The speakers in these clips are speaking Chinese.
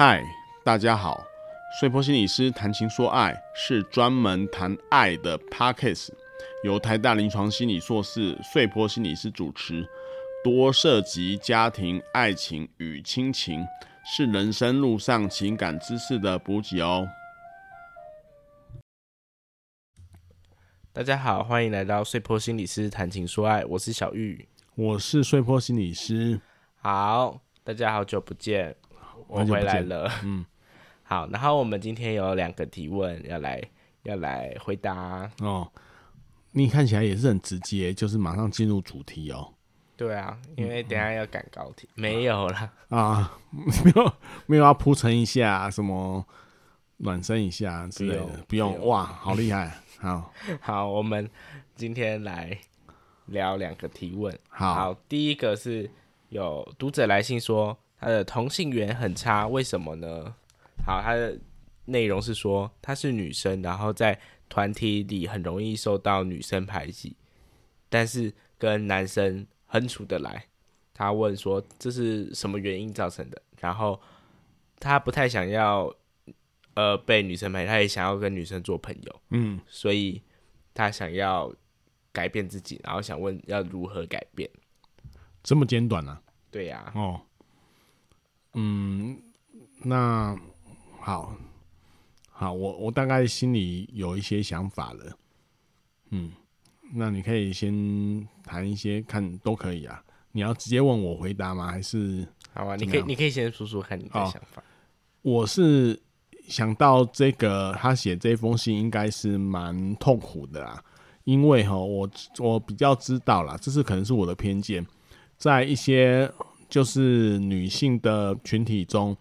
嗨，大家好！睡坡心理师谈情说爱是专门谈爱的 Podcast，由台大临床心理硕士睡坡心理师主持，多涉及家庭、爱情与亲情，是人生路上情感知识的补给哦。大家好，欢迎来到睡坡心理师谈情说爱，我是小玉，我是睡坡心理师。好，大家好久不见。我回来了，嗯，好，然后我们今天有两个提问要来要来回答哦。你看起来也是很直接，就是马上进入主题哦。对啊，因为等下要赶高铁，嗯、没有了啊，没有没有要铺陈一下什么暖身一下之类的，不用，不用，不用哇，好厉害，好 好，我们今天来聊两个提问。好，好，第一个是有读者来信说。他的同性缘很差，为什么呢？好，他的内容是说她是女生，然后在团体里很容易受到女生排挤，但是跟男生很处得来。他问说这是什么原因造成的？然后他不太想要呃被女生排挤，他也想要跟女生做朋友。嗯，所以他想要改变自己，然后想问要如何改变？这么简短啊？对呀、啊。哦。嗯，那好，好，我我大概心里有一些想法了。嗯，那你可以先谈一些，看都可以啊。你要直接问我回答吗？还是好啊？你可以，你可以先说说看你的想法。哦，我是想到这个，他写这封信应该是蛮痛苦的啦，因为哈，我我比较知道啦，这是可能是我的偏见，在一些。就是女性的群体中，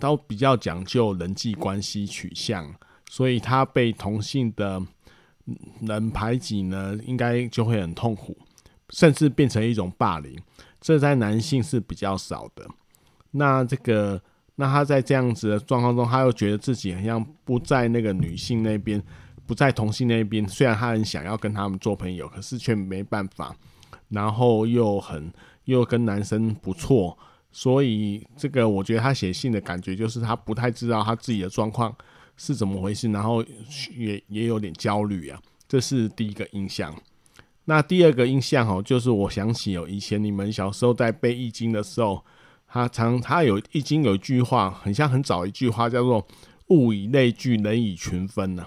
都比较讲究人际关系取向，所以她被同性的人排挤呢，应该就会很痛苦，甚至变成一种霸凌。这在男性是比较少的。那这个，那他在这样子的状况中，他又觉得自己好像不在那个女性那边，不在同性那边。虽然他很想要跟他们做朋友，可是却没办法。然后又很。又跟男生不错，所以这个我觉得他写信的感觉就是他不太知道他自己的状况是怎么回事，然后也也有点焦虑啊，这是第一个印象。那第二个印象哦，就是我想起有以前你们小时候在背易经的时候，他常他有易经有一句话，很像很早一句话，叫做“物以类聚，人以群分”呢。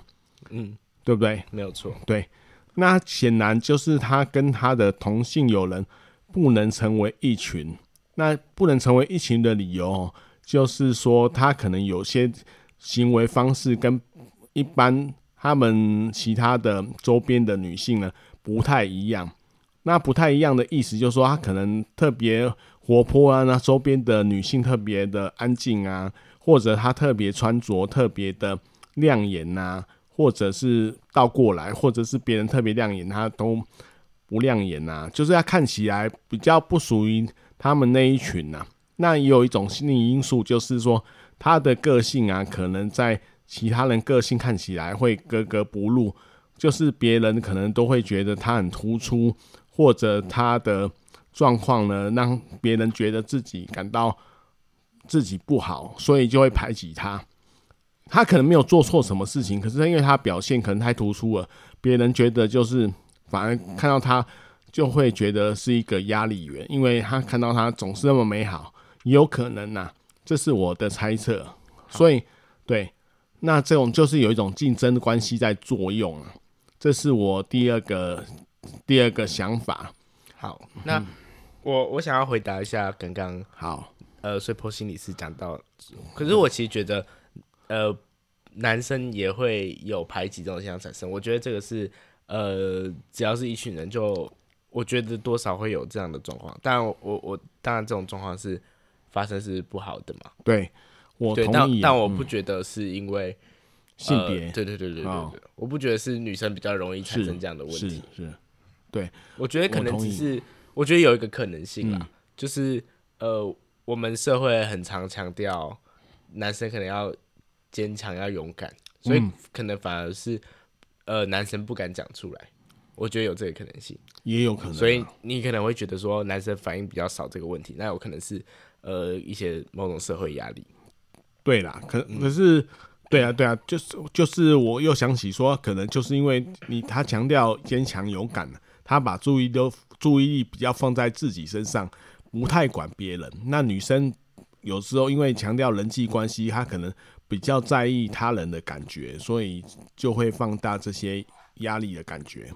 嗯，对不对？没有错。对，那显然就是他跟他的同性友人。不能成为一群，那不能成为一群的理由，就是说他可能有些行为方式跟一般他们其他的周边的女性呢不太一样。那不太一样的意思就是说，他可能特别活泼啊，那周边的女性特别的安静啊，或者他特别穿着特别的亮眼呐，或者是倒过来，或者是别人特别亮眼，他都。不亮眼呐、啊，就是他看起来比较不属于他们那一群呐、那也有一种心理因素，就是说他的个性啊，可能在其他人个性看起来会格格不入，就是别人可能都会觉得他很突出，或者他的状况呢，让别人觉得自己感到自己不好，所以就会排挤他。他可能没有做错什么事情，可是因为他表现可能太突出了，别人觉得就是。反而看到他就会觉得是一个压力源，因为他看到他总是那么美好，有可能呐、啊，这是我的猜测。所以，对，那这种就是有一种竞争的关系在作用啊，这是我第二个第二个想法。好，那我我想要回答一下刚刚好，呃，碎破心理师讲到，可是我其实觉得，呃，男生也会有排挤这种现象产生，我觉得这个是。呃，只要是一群人就，就我觉得多少会有这样的状况。当然我，我我当然这种状况是发生是不好的嘛。对，我同意。但但我不觉得是因为、嗯呃、性别。对对对对对我不觉得是女生比较容易产生这样的问题。是对，我觉得可能只是，我，我觉得有一个可能性啦，嗯、就是呃，我们社会很常强调男生可能要坚强要勇敢，所以可能反而是。呃，男生不敢讲出来，我觉得有这个可能性，也有可能、啊。所以你可能会觉得说，男生反应比较少这个问题，那有可能是呃一些某种社会压力。对啦，可可是，对啊，对啊，就是就是，我又想起说，可能就是因为你他强调坚强勇敢，他把注意都注意力比较放在自己身上，不太管别人。那女生有时候因为强调人际关系，她可能比较在意他人的感觉，所以就会放大这些压力的感觉。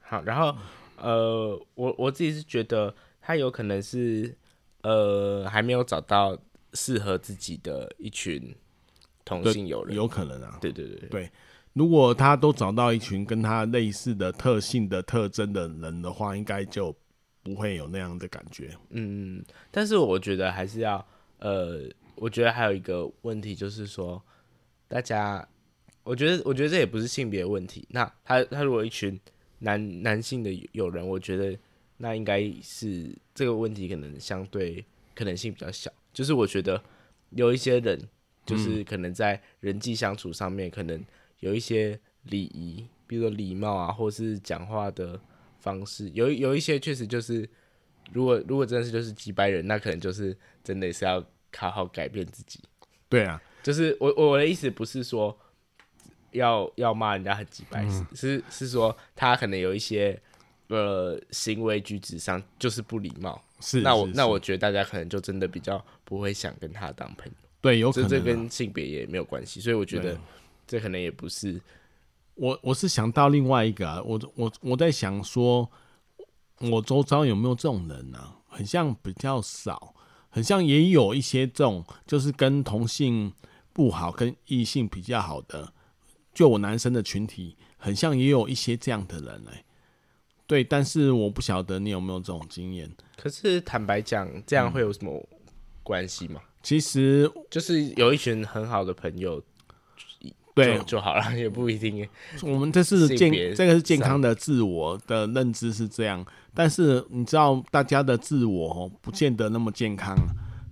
好，然后呃，我我自己是觉得他有可能是呃还没有找到。适合自己的一群同性友人，有可能啊。对对对对，如果他都找到一群跟他类似的特性的特征的人的话，应该就不会有那样的感觉。嗯，但是我觉得还是要，呃，我觉得还有一个问题就是说，大家，我觉得，我觉得这也不是性别问题。那他他如果一群男男性的友人，我觉得那应该是这个问题可能相对可能性比较小。就是我觉得有一些人，就是可能在人际相处上面，可能有一些礼仪，比如说礼貌啊，或是讲话的方式，有有一些确实就是，如果如果真的是就是几百人，那可能就是真的是要好好改变自己。对啊，就是我我的意思不是说要要骂人家很几百，嗯，是是说他可能有一些呃行为举止上就是不礼貌。是，那我那我觉得大家可能就真的比较不会想跟他当朋友。对，有可能、啊、这这跟性别也没有关系，所以我觉得这可能也不是。我我是想到另外一个、啊，我我我在想说，我周遭有没有这种人呢、啊？很像比较少，很像也有一些这种，就是跟同性不好，跟异性比较好的，就我男生的群体，很像也有一些这样的人哎、欸。对，但是我不晓得你有没有这种经验。可是坦白讲，这样会有什么关系吗？其实就是有一群很好的朋友，对就，就好了，也不一定。我们这是健，这个是健康的自我的认知是这样。但是你知道，大家的自我哦不见得那么健康。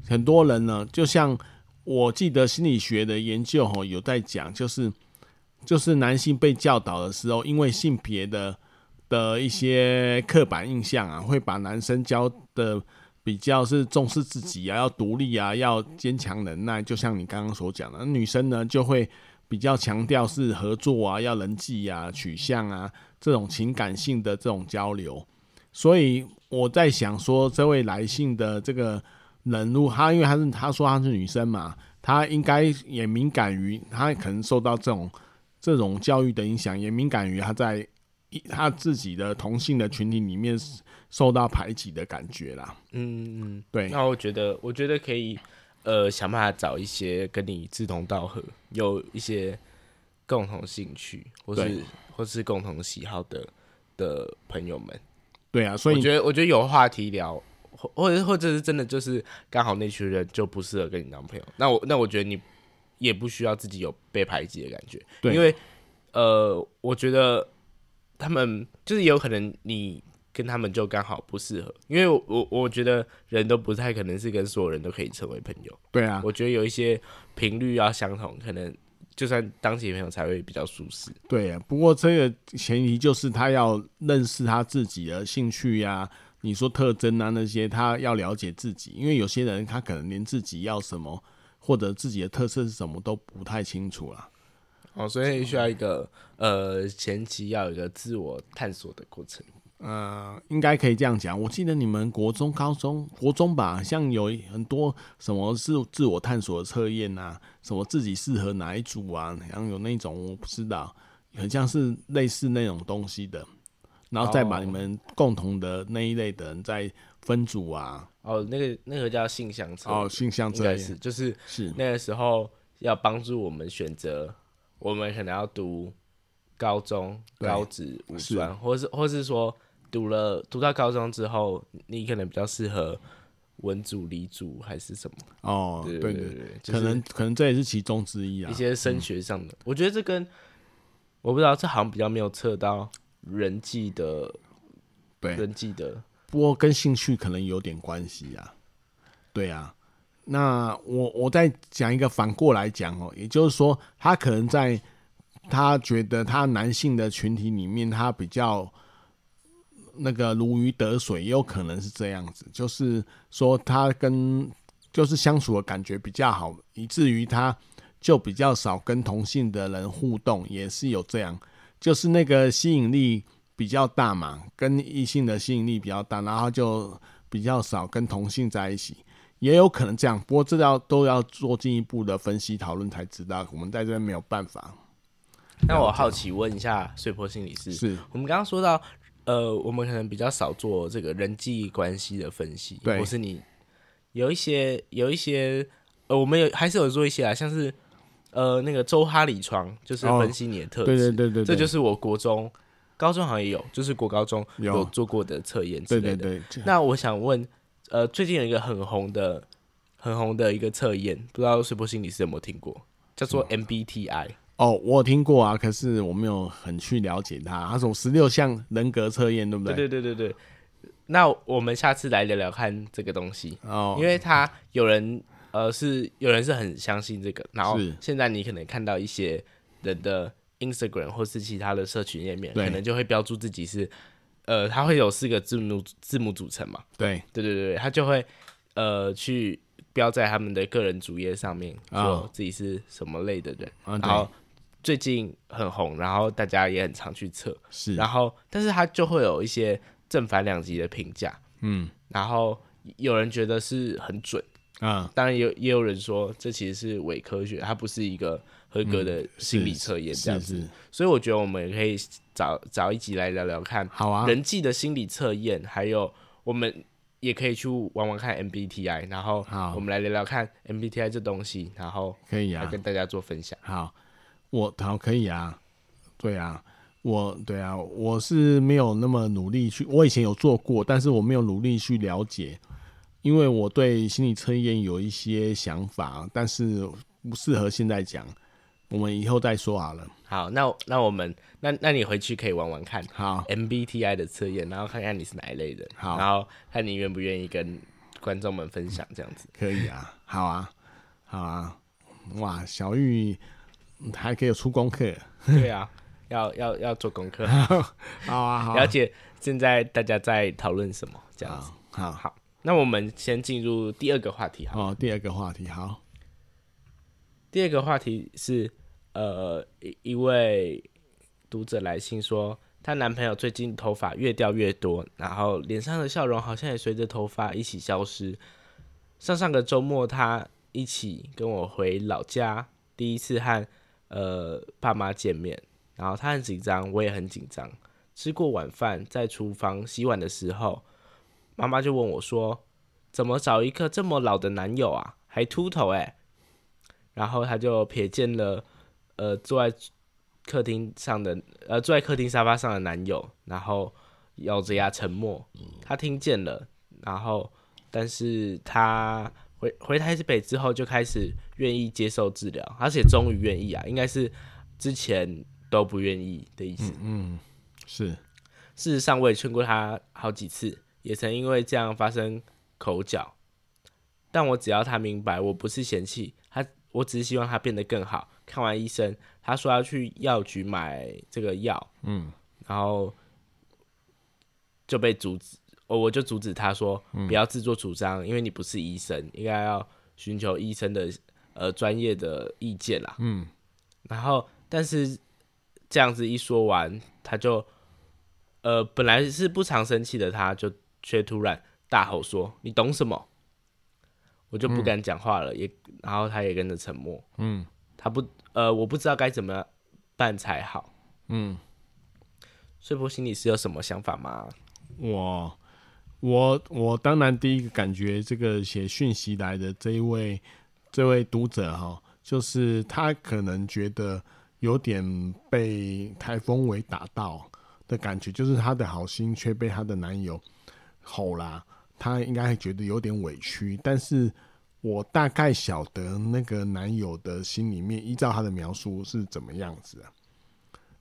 很多人呢，就像我记得心理学的研究哦，有在讲，就是就是男性被教导的时候，因为性别的。的一些刻板印象啊，会把男生教的比较是重视自己啊，要独立啊，要坚强忍耐，就像你刚刚所讲的。女生呢，就会比较强调是合作啊，要人际啊、取向啊这种情感性的这种交流。所以我在想说，这位来信的这个人物，他因为他是他说他是女生嘛，他应该也敏感于他可能受到这种这种教育的影响，也敏感于他在一。他自己的同性的群体里面受到排挤的感觉啦。嗯嗯，对。那我觉得，我觉得可以，呃，想办法找一些跟你志同道合、有一些共同兴趣，或是或是共同喜好的的朋友们。对啊，所以我觉得，我觉得有话题聊，或或者或者是真的就是刚好那群人就不适合跟你当朋友。那我那我觉得你也不需要自己有被排挤的感觉，对，因为呃，我觉得。他们就是有可能你跟他们就刚好不适合，因为我我我觉得人都不太可能是跟所有人都可以成为朋友。对啊，我觉得有一些频率要相同，可能就算当起朋友才会比较舒适。对啊，不过这个前提就是他要认识他自己的兴趣呀、啊，你说特征啊那些，他要了解自己，因为有些人他可能连自己要什么或者自己的特色是什么都不太清楚啦。哦，所以需要一个呃前期要有一个自我探索的过程。呃，应该可以这样讲。我记得你们国中、高中、国中吧，像有很多什么自自我探索的测验啊，什么自己适合哪一组啊，然后有那种我不知道，很像是类似那种东西的，然后再把你们共同的那一类的人再分组啊。哦，那个那个叫性向测哦，性向测是就是是那个时候要帮助我们选择。我们可能要读高中、高职、五专，或是或是说读了读到高中之后，你可能比较适合文组、理组还是什么？哦，对对对，对，就是、可能可能这也是其中之一啊。一些升学上的，嗯、我觉得这跟我不知道，这好像比较没有测到人际的，对人际的，不过跟兴趣可能有点关系啊。对啊。那我我再讲一个反过来讲哦，也就是说，他可能在他觉得他男性的群体里面，他比较那个如鱼得水，也有可能是这样子。就是说，他跟就是相处的感觉比较好，以至于他就比较少跟同性的人互动，也是有这样，就是那个吸引力比较大嘛，跟异性的吸引力比较大，然后就比较少跟同性在一起，也有可能这样。不过这要都要做进一步的分析讨论才知道，我们在这边没有办法。那我好奇问一下，碎波心理师，是我们刚刚说到，呃，我们可能比较少做这个人际关系的分析，对，或是你有一些有一些，呃，我们有还是有做一些啊，像是呃那个周哈里窗，就是分析你的特质，哦，对对对对，这就是我国中、高中好像也有，就是国高中有。做过的测验之类的。对对对。那我想问，呃，最近有一个很红的、很红的一个测验，不知道水波心理师有没有听过，叫做 MBTI。哦，我有听过啊，可是我没有很去了解它。它是十六项人格测验，对不对？对对对对对。那我们下次来聊聊看这个东西哦，因为他有人呃是有人是很相信这个，然后现在你可能看到一些人的 Instagram 或是其他的社群页面，可能就会标注自己是呃，他会有四个字母字母组成嘛？对对对对，他就会呃去标在他们的个人主页上面，说自己是什么类的人，哦、然后。最近很红，然后大家也很常去测，是，然后但是它就会有一些正反两极的评价，嗯，然后有人觉得是很准。啊，当然也有也有人说这其实是伪科学，它不是一个合格的心理测验这样子，所以我觉得我们也可以找找一集来聊聊看，好啊，人际的心理测验，还有我们也可以去玩玩看 MBTI，然后我们来聊聊看 MBTI 这东西，然后可以啊，来跟大家做分享，好。我好可以啊，对啊，我对啊，我是没有那么努力去，我以前有做过，但是我没有努力去了解，因为我对心理测验有一些想法，但是不适合现在讲，我们以后再说好了。好，那那我们那那你回去可以玩玩看，好，MBTI 的测验，然后看看你是哪一类人，好，然后看你愿不愿意跟观众们分享这样子。可以啊，好啊，好啊，哇，小玉。还可以有出功课，对啊，要要要做功课，好啊，好，了解现在大家在讨论什么，这样子，好。好，那我们先进入第二个话题，好，第二个话题，好，第二个话题是，呃，一一位读者来信说，她男朋友最近头发越掉越多，然后脸上的笑容好像也随着头发一起消失。上上个周末，他一起跟我回老家，第一次和。呃，爸妈见面，然后他很紧张，我也很紧张。吃过晚饭，在厨房洗碗的时候，妈妈就问我说：“怎么找一个这么老的男友啊？还秃头诶。”然后他就瞥见了，呃，坐在客厅上的，呃，坐在客厅沙发上的男友，然后咬着牙沉默。他听见了，然后，但是他。回回台北之后就开始愿意接受治疗，而且终于愿意啊，应该是之前都不愿意的意思。嗯，嗯，是。事实上，我也劝过他好几次，也曾因为这样发生口角。但我只要他明白，我不是嫌弃他，我只是希望他变得更好。看完医生，他说要去药局买这个药，嗯，然后就被阻止。我我就阻止他说，不要自作主张，嗯，因为你不是医生，应该要寻求医生的呃专业的意见啦。嗯，然后但是这样子一说完，他就呃本来是不常生气的他，他就却突然大吼说：“你懂什么？”我就不敢讲话了，嗯，也然后他也跟着沉默。嗯，他不呃我不知道该怎么办才好。嗯，睡婆心里是有什么想法吗？我。我我当然第一个感觉，这个写讯息来的这一位这位读者哈，就是他可能觉得有点被台风尾打到的感觉，就是他的好心却被他的男友吼啦，他应该会觉得有点委屈。但是我大概晓得那个男友的心里面，依照他的描述是怎么样子啊？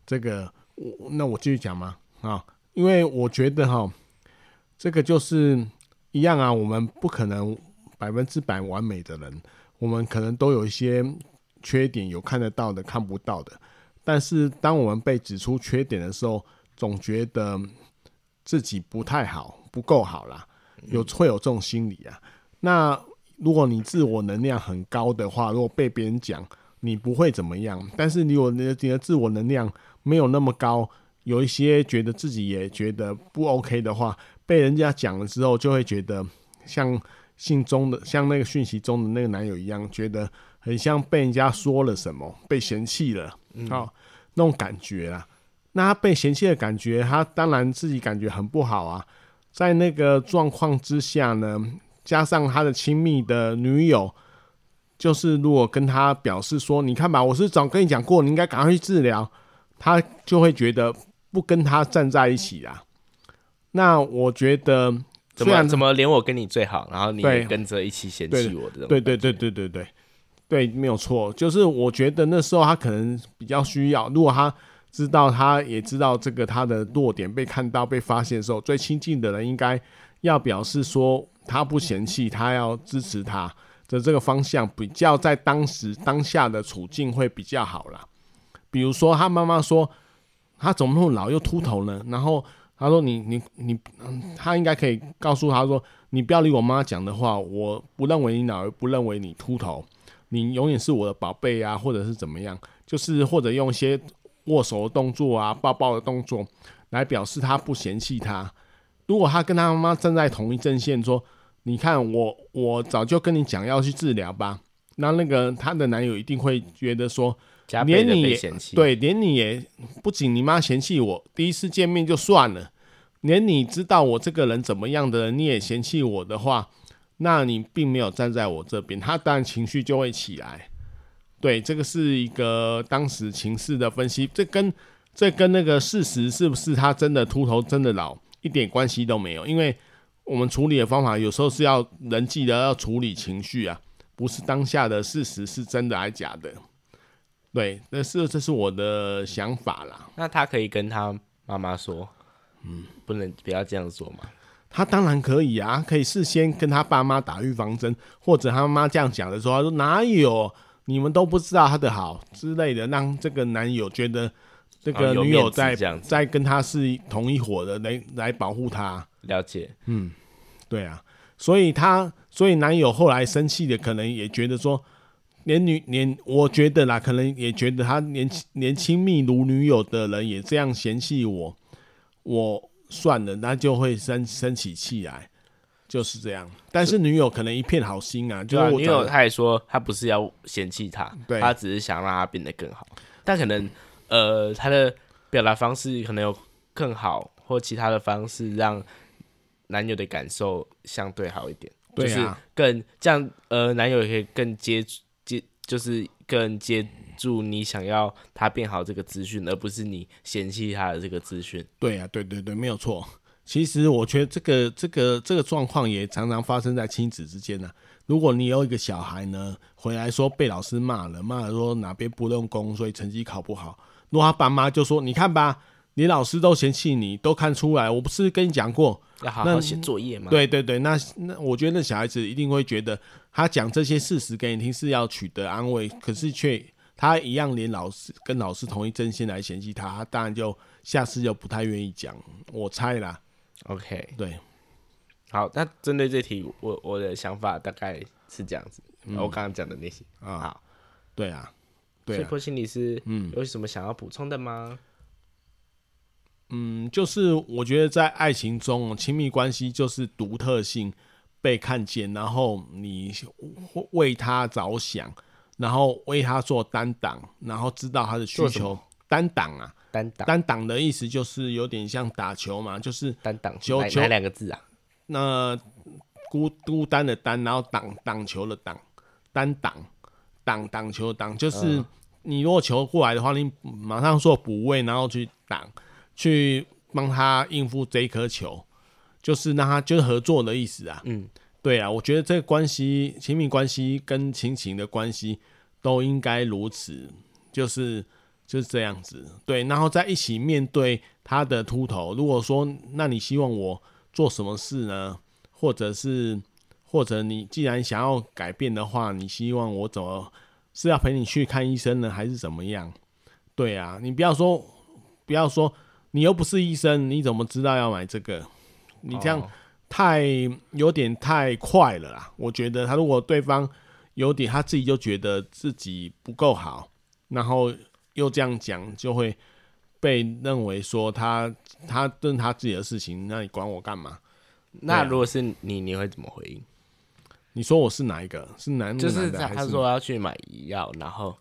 这个我那我继续讲吗？啊，因为我觉得哈。这个就是一样啊，我们不可能百分之百完美的人，我们可能都有一些缺点，有看得到的，看不到的。但是当我们被指出缺点的时候，总觉得自己不太好，不够好啦，有会有这种心理啊。那如果你自我能量很高的话，如果被别人讲，你不会怎么样。但是如果你的你的自我能量没有那么高，有一些觉得自己也觉得不 OK 的话，被人家讲了之后，就会觉得像信中的像那个讯息中的那个男友一样，觉得很像被人家说了什么，被嫌弃了，好、嗯哦、那种感觉啊。那他被嫌弃的感觉，他当然自己感觉很不好啊。在那个状况之下呢，加上他的亲密的女友，就是如果跟他表示说：“你看吧，我是早跟你讲过，你应该赶快去治疗。”他就会觉得不跟他站在一起啊。那我觉得，怎么怎么连我跟你最好，然后你也跟着一起嫌弃我的？对对对对对对对，没有错。就是我觉得那时候他可能比较需要，如果他。知道他也知道这个他的弱点被看到被发现的时候，最亲近的人应该要表示说他不嫌弃，他要支持他的这个方向，比较在当时当下的处境会比较好啦。比如说他妈妈说他怎么那么老又秃头呢？然后他说你你你，他应该可以告诉他说你不要理我妈讲的话，我不认为你老，不认为你秃头，你永远是我的宝贝啊，或者是怎么样，就是或者用一些。握手的动作啊，抱抱的动作，来表示他不嫌弃他。如果他跟他妈妈站在同一阵线，说：“你看我，我早就跟你讲要去治疗吧。”那那个他的男友一定会觉得说：“连你也对，连你也不仅你妈嫌弃我，第一次见面就算了，连你知道我这个人怎么样的人，你也嫌弃我的话，那你并没有站在我这边，他当然情绪就会起来。”对，这个是一个当时情势的分析，这跟这跟那个事实是不是他真的秃头、真的老一点关系都没有，因为我们处理的方法有时候是要人际的，要处理情绪啊，不是当下的事实是真的还是假的。对，那是这是我的想法啦。那他可以跟他妈妈说，嗯，不能不要这样说嘛？他当然可以啊，可以事先跟他爸妈打预防针，或者他妈妈这样讲的时候，他说哪有？你们都不知道他的好之类的，让这个男友觉得这个女友在、哦、在跟他是同一伙的，来来保护他。了解，嗯，对啊，所以他所以男友后来生气的，可能也觉得说，连女连我觉得啦，可能也觉得他连连亲密如女友的人也这样嫌弃我，我算了，那就会生生起气来。就是这样，但是女友可能一片好心啊，就是女友她也说她不是要嫌弃他，对，她只是想让他变得更好，但可能呃她的表达方式可能有更好或其他的方式让男友的感受相对好一点，对啊，就是更这样呃男友也可以更接接就是更接住你想要他变好这个资讯，而不是你嫌弃他的这个资讯。对啊，对对对，没有错。其实我觉得这个这个这个状况也常常发生在亲子之间呢、如果你有一个小孩呢，回来说被老师骂了，骂了说哪边不用功，所以成绩考不好。如果他爸妈就说：“你看吧，你老师都嫌弃你，都看出来，我不是跟你讲过要好好写作业吗？”对对对，那那我觉得那小孩子一定会觉得他讲这些事实给你听是要取得安慰，可是却他一样连老师跟老师同一阵线来嫌弃他，他当然就下次就不太愿意讲。我猜啦。OK，对，好，那针对这题，我我的想法大概是这样子。嗯、我刚刚讲的那些啊，好，对啊，对啊，所以波心理师，嗯，有什么想要补充的吗？嗯，就是我觉得在爱情中，亲密关系就是独特性被看见，然后你为他着想，然后为他做担当，然后知道他的需求，担当啊。单挡单挡的意思就是有点像打球嘛，就是单挡球球哪两个字啊？那孤孤单的单，然后挡挡球的挡，单挡挡挡球挡，就是你如果球过来的话，你马上做补位，然后去挡，去帮他应付这一颗球，就是让他就是合作的意思啊。嗯，对啊，我觉得这个关系，亲密关系跟亲情的关系都应该如此，就是。就是这样子，对，然后在一起面对他的秃头。如果说，那你希望我做什么事呢？或者是，或者你既然想要改变的话，你希望我怎么？是要陪你去看医生呢，还是怎么样？对啊，你不要说，不要说，你又不是医生，你怎么知道要买这个？你这样太有点太快了啦。我觉得他如果对方有点他自己就觉得自己不够好，然后又这样讲，就会被认为说他他认他自己的事情，那你管我干嘛？那如果是你，你会怎么回应？你说我是哪一个？是男的？就是他他说要去买医药，然后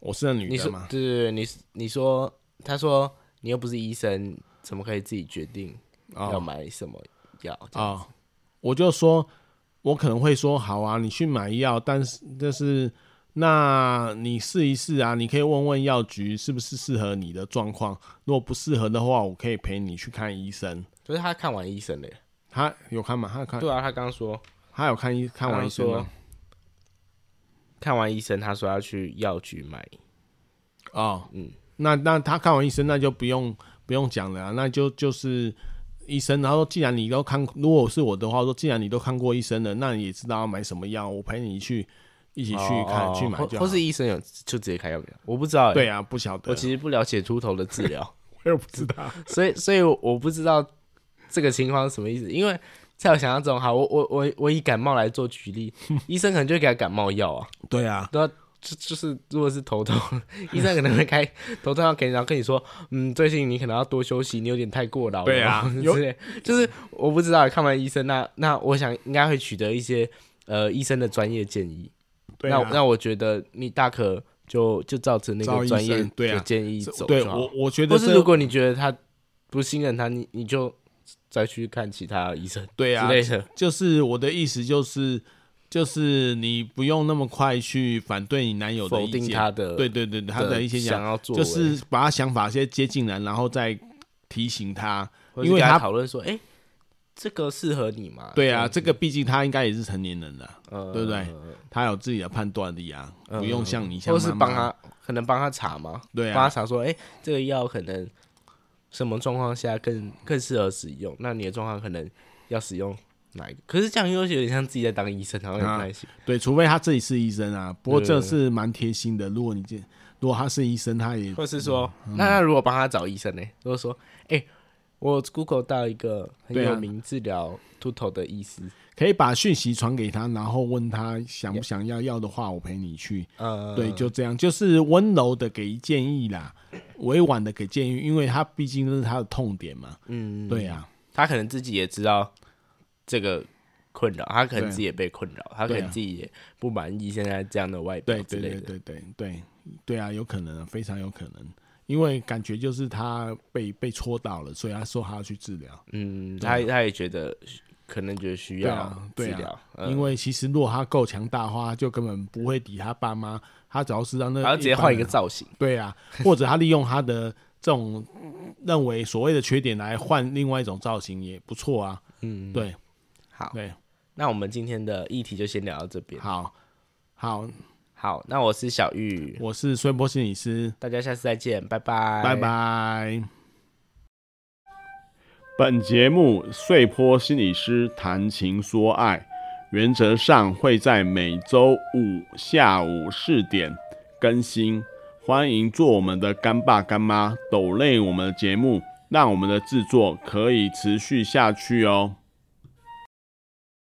我是那女的吗？对对对，你你说他说你又不是医生，怎么可以自己决定要买什么药？啊、哦，我就说，我可能会说好啊，你去买药，但是就是那你试一试啊，你可以问问药局是不是适合你的状况。如果不适合的话，我可以陪你去看医生。可是他看完医生嘞。他有看吗？他有看。对啊，他刚刚说他有看医看完医生吗？看完医生，他说要去药局买。哦，嗯，那那他看完医生，那就不用不用讲了啊，那就就是医生。然后既然你都看，如果是我的话，说既然你都看过医生了，那你也知道要买什么药，我陪你去一起去看去买就好。或是医生有就直接开药给他？我不知道。对啊，不晓得。我其实不了解秃头的治疗，我也不知道。所以所以我不知道。这个情况是什么意思？因为在我想象中，哈，我我我我以感冒来做举例，医生可能就会给他感冒药啊。对啊，对啊，就就是如果是头痛，医生可能会开头痛药给你，然后跟你说，嗯，最近你可能要多休息，你有点太过劳。对啊，有 就是我不知道看完医生，那那我想应该会取得一些呃医生的专业建议。对啊，那那我觉得你大可就就照着那个专业的建议走。对我我觉得，或是如果你觉得他不信任他，你你就。再去看其他医生，对啊，就是我的意思，就是就是你不用那么快去反对你男友的意见，否定他的，对对对，他的一些想要做，就是把他想法先接进来，然后再提醒他，因为他讨论说，哎、欸，这个适合你吗？对啊，这个毕竟他应该也是成年人了，嗯、对不对？他有自己的判断力啊，不用像你像妈妈，或是帮他，可能帮他查嘛，对啊，帮他查说，哎、欸，这个药可能。什么状况下更更适合使用？那你的状况可能要使用哪一个？可是这样又有点像自己在当医生，好像有点不太对，除非他自己是医生啊。不过这是蛮贴心的。如果你这如果他是医生，他也或是说，嗯、那他如果帮他找医生呢？如果说，哎、欸，我 Google 到一个很有名治疗秃头的医师。可以把讯息传给他，然后问他想不想要，要的话我陪你去。嗯，对，就这样，就是温柔的给建议啦，委婉的给建议，因为他毕竟是他的痛点嘛。嗯，对呀、啊，他可能自己也知道这个困扰，他可能自己也被困扰，他可能自己也不满意现在这样的外表之类的。对对对对对对对啊，有可能，非常有可能，因为感觉就是他被被戳到了，所以他说他要去治疗。嗯，他他也觉得。可能觉得需要治疗、啊啊嗯，因为其实如果他够强大的话，就根本不会抵他爸妈。他只要是让那，他直接换一个造型，对啊，或者他利用他的这种认为所谓的缺点来换另外一种造型也不错啊。嗯，对，好，对，那我们今天的议题就先聊到这边。好，好，好，那我是小玉，我是孙波心理师，大家下次再见，拜拜，拜拜。本节目碎波心理师谈情说爱，原则上会在每周五下午四点更新。欢迎做我们的干爸干妈，抖累我们的节目，让我们的制作可以持续下去哦。